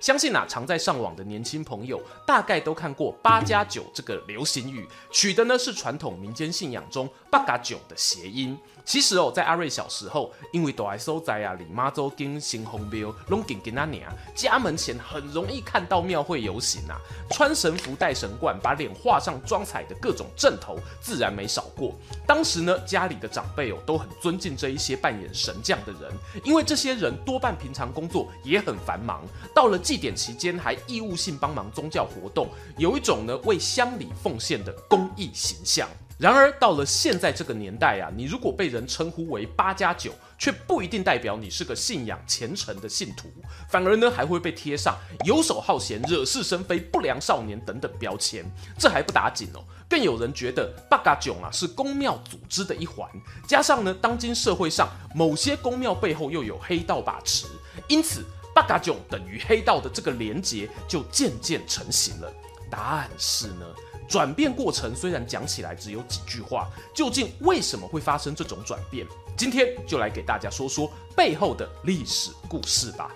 相信啊，常在上网的年轻朋友，大概都看过“八加九”这个流行语，取的呢是传统民间信仰中“八加九”的谐音。其实哦，在阿瑞小时候，因为都爱收在啊，李妈祖跟新红庙龙井跟那年啊，家门前很容易看到庙会游行啊，穿神服、戴神冠，把脸画上妆彩的各种阵头，自然没少过。当时呢，家里的长辈哦，都很尊敬这一些扮演神将的人，因为这些人多半平常工作也很繁忙，到了祭典期间还义务性帮忙宗教活动，有一种呢为乡里奉献的公益形象。然而到了现在这个年代啊，你如果被人称呼为八加九，却不一定代表你是个信仰虔诚的信徒，反而呢还会被贴上游手好闲、惹是生非、不良少年等等标签。这还不打紧哦，更有人觉得八加九啊是公庙组织的一环，加上呢当今社会上某些公庙背后又有黑道把持，因此八嘎囧等于黑道的这个连结就渐渐成型了。答案是呢？转变过程虽然讲起来只有几句话，究竟为什么会发生这种转变？今天就来给大家说说背后的历史故事吧。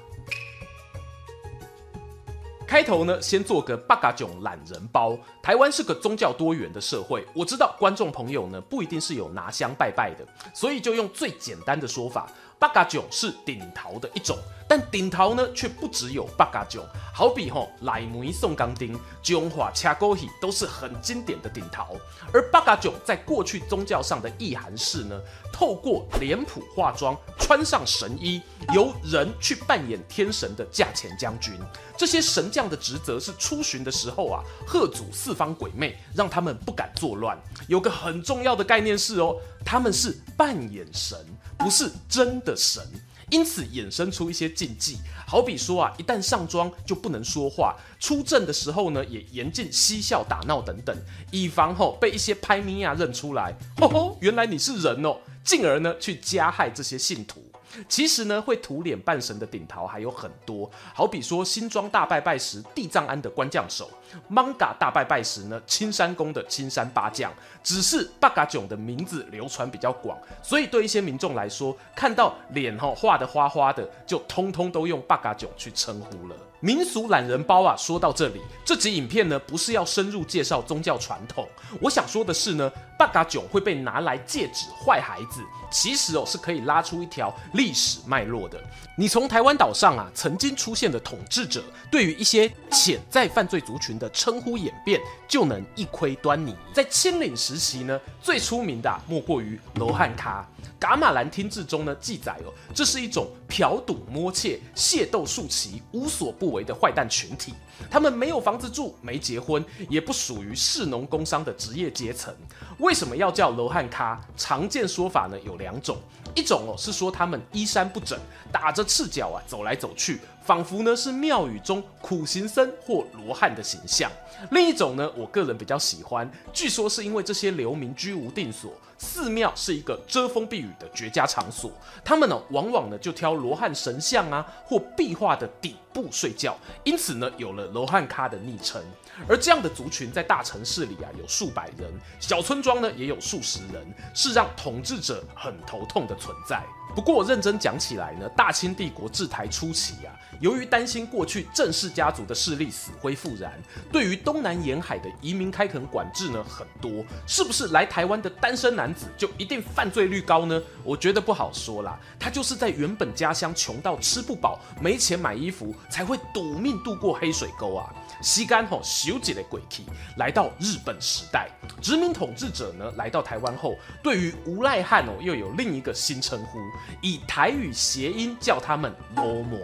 开头呢，先做个八嘎囧懒人包。台湾是个宗教多元的社会，我知道观众朋友呢不一定是有拿香拜拜的，所以就用最简单的说法，八嘎囧是顶桃的一种。但顶头呢，却不只有八嘎囧，好比吼来梅宋钢钉、中华车鼓戏都是很经典的顶头。而八嘎囧在过去宗教上的意涵是呢，透过脸谱化妆，穿上神衣，由人去扮演天神的驾前将军。这些神将的职责是出巡的时候啊，吓阻四方鬼魅，让他们不敢作乱。有个很重要的概念是哦，他们是扮演神，不是真的神。因此衍生出一些禁忌，好比说啊，一旦上妆就不能说话，出阵的时候呢，也严禁嬉笑打闹等等，以防吼被一些拍咪啊认出来，吼吼，原来你是人哦，进而呢去加害这些信徒。其实呢，会涂脸半神的顶桃还有很多，好比说新庄大拜拜时地藏庵的官将手漫画大拜拜时呢青山宫的青山八将。只是八嘎囧的名字流传比较广，所以对一些民众来说，看到脸哈画的花花的，就通通都用八嘎囧去称呼了。民俗懒人包啊，说到这里，这集影片呢不是要深入介绍宗教传统，我想说的是呢，八嘎囧会被拿来戒指坏孩子，其实哦是可以拉出一条历史脉络的。你从台湾岛上啊曾经出现的统治者，对于一些潜在犯罪族群的称呼演变，就能一窥端倪。在清领时期呢，最出名的啊，莫过于罗汉脚。噶玛兰听志中呢记载哦，这是一种嫖赌摸窃、械斗数期、无所不为的坏蛋群体。他们没有房子住，没结婚，也不属于士农工商的职业阶层。为什么要叫罗汉咖？常见说法呢有两种，一种哦是说他们衣衫不整，打着赤脚啊走来走去。仿佛呢是庙宇中苦行僧或罗汉的形象。另一种呢，我个人比较喜欢，据说是因为这些流民居无定所，寺庙是一个遮风避雨的绝佳场所，他们呢往往呢就挑罗汉神像啊或壁画的底部睡觉，因此呢有了罗汉咖的昵称。而这样的族群在大城市里啊有数百人，小村庄呢也有数十人，是让统治者很头痛的存在。不过我认真讲起来呢，大清帝国治台初期啊，由于担心过去郑氏家族的势力死灰复燃，对于东南沿海的移民开垦管制呢很多，是不是来台湾的单身男子就一定犯罪率高呢？我觉得不好说啦，他就是在原本家乡穷到吃不饱、没钱买衣服，才会赌命渡过黑水沟啊。吸干吼，修几的鬼气，来到日本时代，殖民统治者呢来到台湾后，对于无赖汉哦又有另一个新称呼，以台语谐音叫他们罗摩，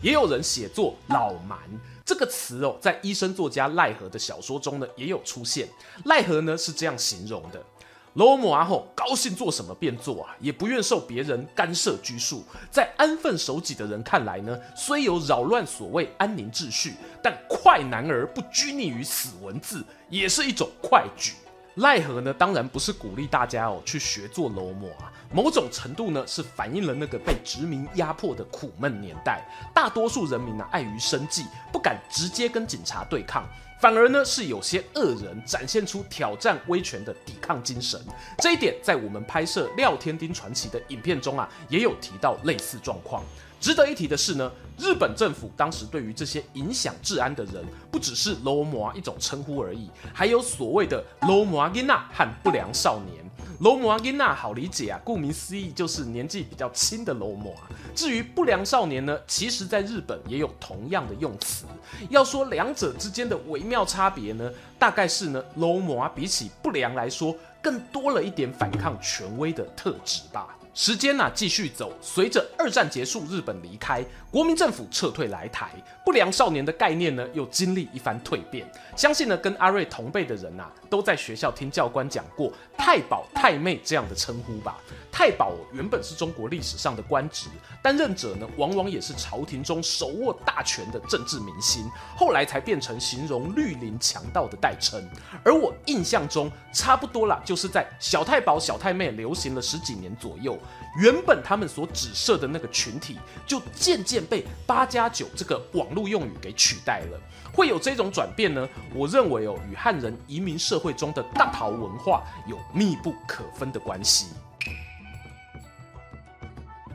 也有人写作老蛮这个词哦，在医生作家赖和的小说中呢也有出现。赖和呢是这样形容的：罗摩阿后高兴做什么便做啊，也不愿受别人干涉拘束。在安分守己的人看来呢，虽有扰乱所谓安宁秩序，但快男儿不拘泥于死文字，也是一种快举。奈何呢，当然不是鼓励大家哦去学做罗摩啊，某种程度呢是反映了那个被殖民压迫的苦闷年代，大多数人民呢碍于生计，不敢直接跟警察对抗。反而呢，是有些恶人展现出挑战威权的抵抗精神。这一点在我们拍摄《廖天丁传奇》的影片中啊，也有提到类似状况。值得一提的是呢，日本政府当时对于这些影响治安的人，不只是罗摩一种称呼而已，还有所谓的罗摩囡仔和不良少年。罗摩囡仔好理解啊，顾名思义就是年纪比较轻的罗摩啊。至于不良少年呢，其实在日本也有同样的用词。要说两者之间的微妙差别呢，大概是呢，罗摩比起不良来说，更多了一点反抗权威的特质吧。时间呢继续走，随着二战结束，日本离开，国民政府撤退来台，不良少年的概念呢又经历一番蜕变。相信呢跟阿瑞同辈的人呐、啊，都在学校听教官讲过太保太妹这样的称呼吧。太保原本是中国历史上的官职，担任者呢往往也是朝廷中手握大权的政治明星，后来才变成形容绿林强盗的代称。而我印象中差不多啦，就是在小太保、小太妹流行了十几年左右。原本他们所指涉的那个群体，就渐渐被“八加九”这个网络用语给取代了。会有这种转变呢？我认为哦，与汉人移民社会中的大逃文化有密不可分的关系。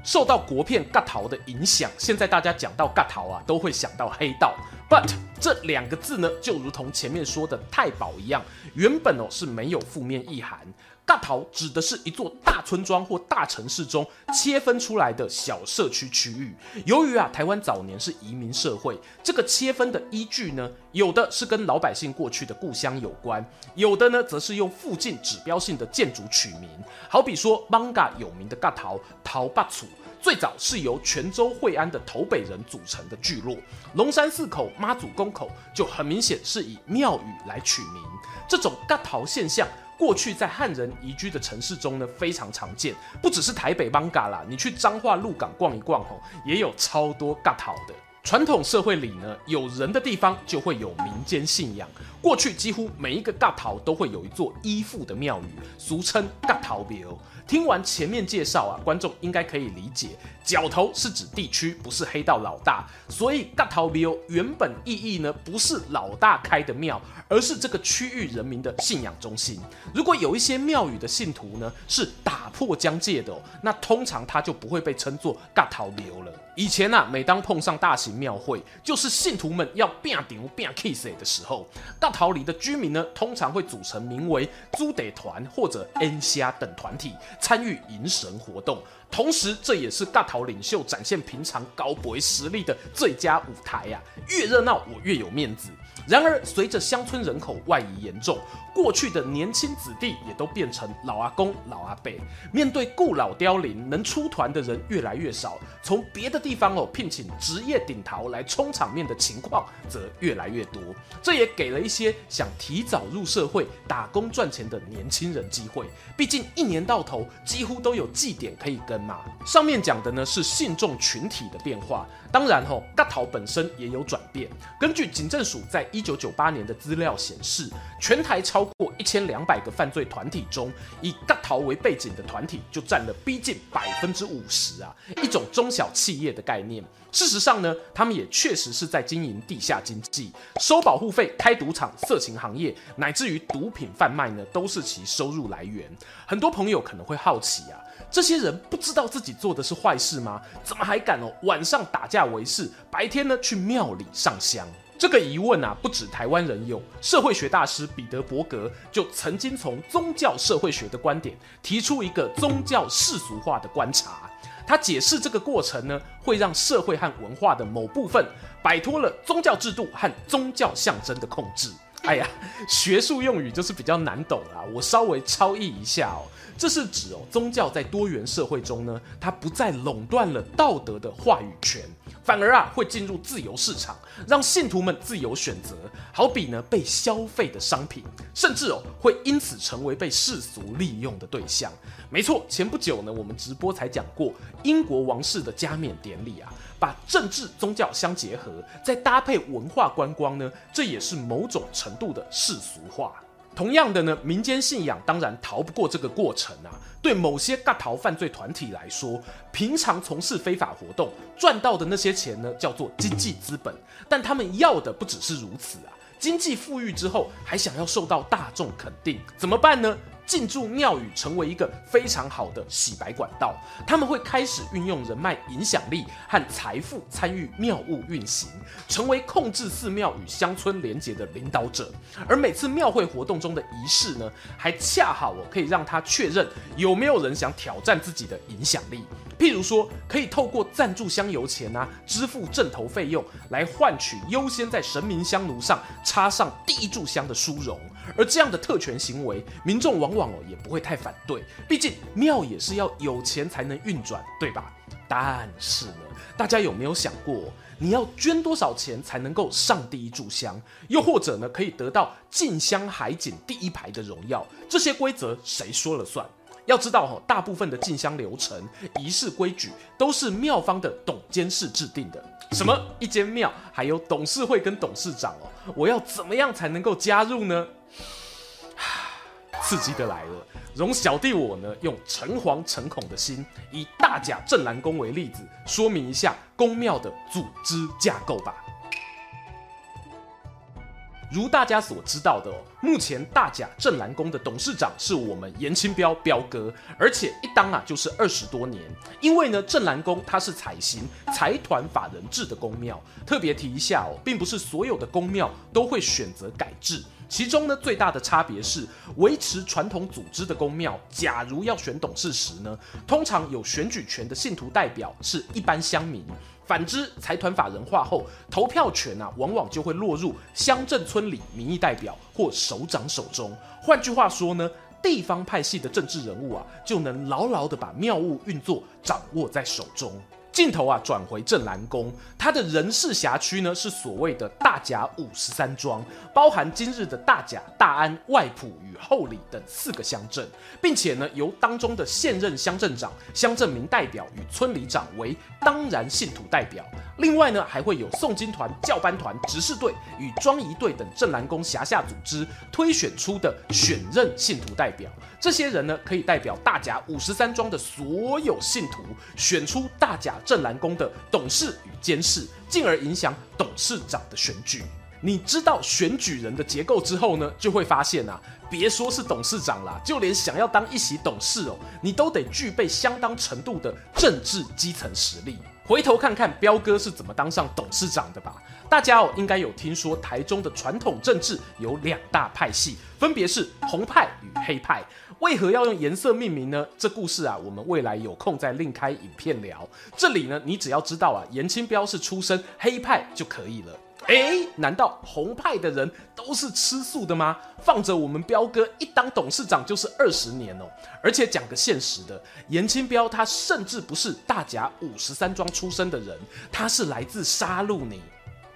受到国片角头的影响，现在大家讲到角头啊，都会想到黑道。But 这两个字呢，就如同前面说的太保一样，原本哦是没有负面意涵。大桃指的是一座大村庄或大城市中切分出来的小社区区域。由于啊，台湾早年是移民社会，这个切分的依据呢，有的是跟老百姓过去的故乡有关，有的呢，则是用附近指标性的建筑取名。好比说，Manga 有名的角头头八厝，最早是由泉州惠安的头北人组成的聚落。龙山寺口、妈祖宫口就很明显是以庙宇来取名。这种角头现象。过去在汉人移居的城市中呢，非常常见，不只是台北 Bangala，，你去彰化鹿港逛一逛吼，也有超多角头的。传统社会里呢，有人的地方就会有民间信仰。过去几乎每一个角头都会有一座依附的庙宇，俗称角头庙。听完前面介绍啊，观众应该可以理解，角头是指地区，不是黑道老大，所以角头庙原本意义呢，不是老大开的庙，而是这个区域人民的信仰中心。如果有一些庙宇的信徒呢，是打破疆界的哦，那通常他就不会被称作角头庙了。以前啊，每当碰上大型庙会，就是信徒们要变顶、变 kiss 的时候，大桃里的居民呢，通常会组成名为猪仔团或者 “n 虾等团体。参与迎神活动，同时这也是大桃领袖展现平常高博实力的最佳舞台呀！越热闹，我越有面子。然而，随着乡村人口外移严重，过去的年轻子弟也都变成老阿公、老阿伯。面对故老凋零，能出团的人越来越少，从别的地方哦聘请职业顶头来充场面的情况则越来越多。这也给了一些想提早入社会打工赚钱的年轻人机会。毕竟一年到头几乎都有祭典可以跟嘛。上面讲的呢是信众群体的变化，当然吼、哦，角头本身也有转变。根据警政署在一一九九八年的资料显示，全台超过一千两百个犯罪团体中，以大逃为背景的团体就占了逼近百分之五十啊，一种中小企业的概念。事实上呢，他们也确实是在经营地下经济，收保护费、开赌场、色情行业，乃至于毒品贩卖呢，都是其收入来源。很多朋友可能会好奇啊，这些人不知道自己做的是坏事吗？怎么还敢哦晚上打架为事，白天呢去庙里上香？这个疑问啊，不止台湾人有。社会学大师彼得伯格就曾经从宗教社会学的观点提出一个宗教世俗化的观察。他解释这个过程呢，会让社会和文化的某部分摆脱了宗教制度和宗教象征的控制。哎呀，学术用语就是比较难懂啊，我稍微超译一下哦。这是指哦，宗教在多元社会中呢，它不再垄断了道德的话语权，反而啊会进入自由市场，让信徒们自由选择，好比呢被消费的商品，甚至哦会因此成为被世俗利用的对象。没错，前不久呢我们直播才讲过英国王室的加冕典礼啊，把政治宗教相结合，再搭配文化观光呢，这也是某种程度的世俗化。同样的呢，民间信仰当然逃不过这个过程啊。对某些大逃犯罪团体来说，平常从事非法活动赚到的那些钱呢，叫做经济资本。但他们要的不只是如此啊，经济富裕之后，还想要受到大众肯定，怎么办呢？进驻庙宇成为一个非常好的洗白管道，他们会开始运用人脉、影响力和财富参与庙务运行，成为控制寺庙与乡村连结的领导者。而每次庙会活动中的仪式呢，还恰好我可以让他确认有没有人想挑战自己的影响力。譬如说，可以透过赞助香油钱啊，支付阵头费用，来换取优先在神明香炉上插上第一炷香的殊荣。而这样的特权行为，民众往往哦也不会太反对，毕竟庙也是要有钱才能运转，对吧？但是呢，大家有没有想过，你要捐多少钱才能够上第一炷香？又或者呢，可以得到进香海景第一排的荣耀？这些规则谁说了算？要知道哈，大部分的进香流程、仪式规矩都是庙方的董监事制定的。什么一间庙还有董事会跟董事长哦？我要怎么样才能够加入呢？刺激的来了，容小弟我呢用诚惶诚恐的心，以大甲镇澜宫为例子，说明一下宫庙的组织架构吧。如大家所知道的哦，目前大甲镇澜宫的董事长是我们颜清标标哥，而且一当啊就是二十多年。因为呢，镇澜宫它是采行财团法人制的宫庙，特别提一下哦，并不是所有的宫庙都会选择改制。其中呢，最大的差别是，维持传统组织的宫庙，假如要选董事时呢，通常有选举权的信徒代表是一般乡民。反之，财团法人化后，投票权啊，往往就会落入乡镇村里民意代表或首长手中。换句话说呢，地方派系的政治人物啊，就能牢牢地把妙物运作掌握在手中。镜头啊，转回镇南宫，它的人事辖区呢是所谓的大甲五十三庄，包含今日的大甲、大安、外埔与后里等四个乡镇，并且呢由当中的现任乡镇长、乡镇民代表与村里长为当然信徒代表。另外呢还会有诵经团、教班团、执事队与庄仪队等镇南宫辖下组织推选出的选任信徒代表。这些人呢可以代表大甲五十三庄的所有信徒，选出大甲。镇澜宫的董事与监事，进而影响董事长的选举。你知道选举人的结构之后呢，就会发现啊，别说是董事长啦，就连想要当一席董事哦，你都得具备相当程度的政治基层实力。回头看看彪哥是怎么当上董事长的吧。大家哦，应该有听说台中的传统政治有两大派系，分别是红派与黑派。为何要用颜色命名呢？这故事啊，我们未来有空再另开影片聊。这里呢，你只要知道啊，颜清标是出身黑派就可以了。诶，难道红派的人都是吃素的吗？放着我们彪哥一当董事长就是二十年哦。而且讲个现实的，颜清标他甚至不是大甲五十三庄出身的人，他是来自沙鹿呢。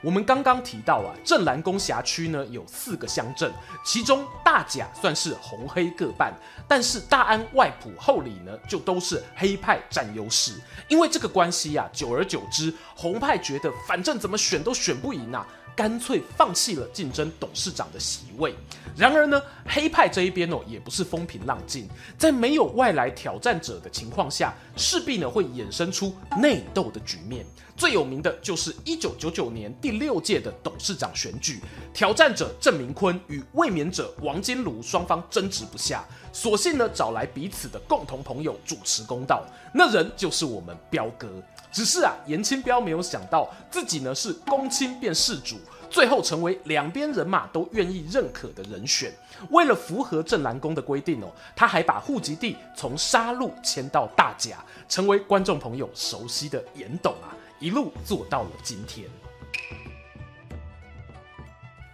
我们刚刚提到啊，镇澜宫辖区呢有四个乡镇，其中大甲算是红黑各半，但是大安、外埔、后里呢就都是黑派占优势。因为这个关系啊，久而久之，红派觉得反正怎么选都选不赢啊。干脆放弃了竞争董事长的席位。然而呢，黑派这一边哦，也不是风平浪静，在没有外来挑战者的情况下，势必呢会衍生出内斗的局面。最有名的就是一九九九年第六届的董事长选举，挑战者郑明坤与卫冕者王金庐双方争执不下，索性呢找来彼此的共同朋友主持公道，那人就是我们彪哥。只是啊，颜清彪没有想到自己呢是公亲变事主，最后成为两边人马都愿意认可的人选。为了符合镇澜宫的规定哦，他还把户籍地从沙鹿迁到大甲，成为观众朋友熟悉的颜董啊，一路做到了今天。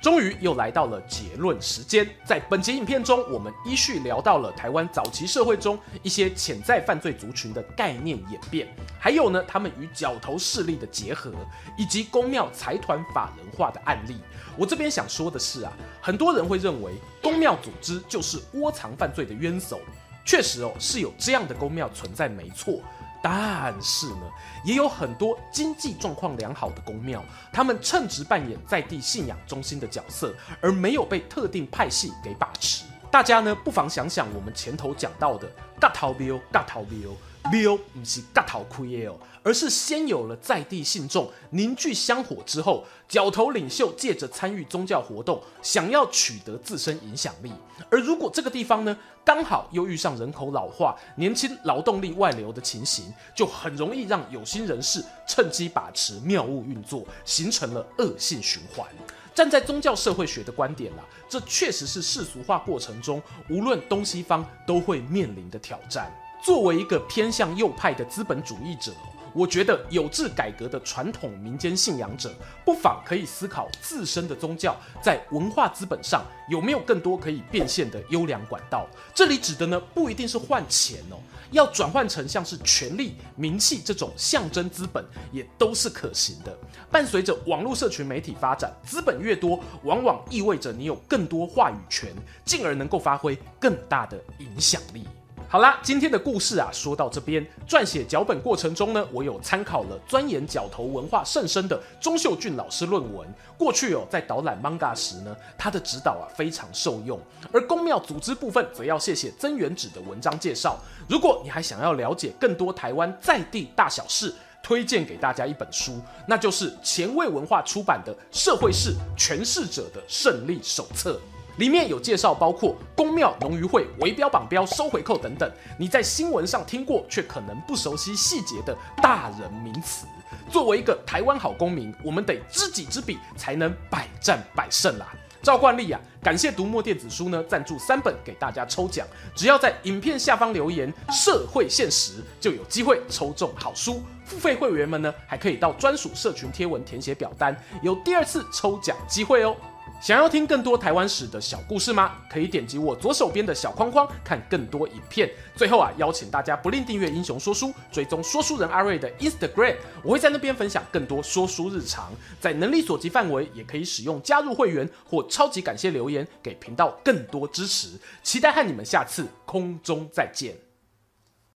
终于又来到了结论时间。在本集影片中，我们依序聊到了台湾早期社会中一些潜在犯罪族群的概念演变，还有呢，他们与角头势力的结合，以及公庙财团法人化的案例。我这边想说的是啊，很多人会认为公庙组织就是窝藏犯罪的冤首，确实哦，是有这样的公庙存在，没错。但是呢，也有很多经济状况良好的公庙，他们称职扮演在地信仰中心的角色，而没有被特定派系给把持。大家呢，不妨想想我们前头讲到的“大逃庙”，“大逃庙”。庙不是角头开的哦，而是先有了在地信众凝聚香火之后，角头领袖借着参与宗教活动，想要取得自身影响力。而如果这个地方呢，刚好又遇上人口老化、年轻劳动力外流的情形，就很容易让有心人士趁机把持庙务运作，形成了恶性循环。站在宗教社会学的观点啦，这确实是世俗化过程中无论东西方都会面临的挑战。作为一个偏向右派的资本主义者，我觉得有志改革的传统民间信仰者，不妨可以思考自身的宗教在文化资本上有没有更多可以变现的优良管道。这里指的呢，不一定是换钱哦，要转换成像是权力、名气这种象征资本，也都是可行的。伴随着网络社群媒体发展，资本越多，往往意味着你有更多话语权，进而能够发挥更大的影响力。好啦，今天的故事啊，说到这边，撰写脚本过程中呢，我有参考了钻研角头文化甚深的钟秀俊老师论文。过去哦，在导览 Manga 时呢，他的指导啊非常受用。而宫庙组织部分，则要谢谢曾元指的文章介绍。如果你还想要了解更多台湾在地大小事，推荐给大家一本书，那就是前卫文化出版的《社会事诠释者的胜利手册》。里面有介绍，包括公庙、农渔会、围标、绑标、收回扣等等，你在新闻上听过却可能不熟悉细节的大人名词。作为一个台湾好公民，我们得知己知彼，才能百战百胜啦。照惯例啊，感谢读墨电子书呢赞助三本给大家抽奖，只要在影片下方留言“社会现实”，就有机会抽中好书。付费会员们呢，还可以到专属社群贴文填写表单，有第二次抽奖机会哦。想要听更多台湾史的小故事吗？可以点击我左手边的小框框看更多影片。最后啊，邀请大家不吝订阅英雄说书，追踪说书人阿瑞的 Instagram，我会在那边分享更多说书日常。在能力所及范围，也可以使用加入会员或超级感谢留言给频道更多支持。期待和你们下次空中再见。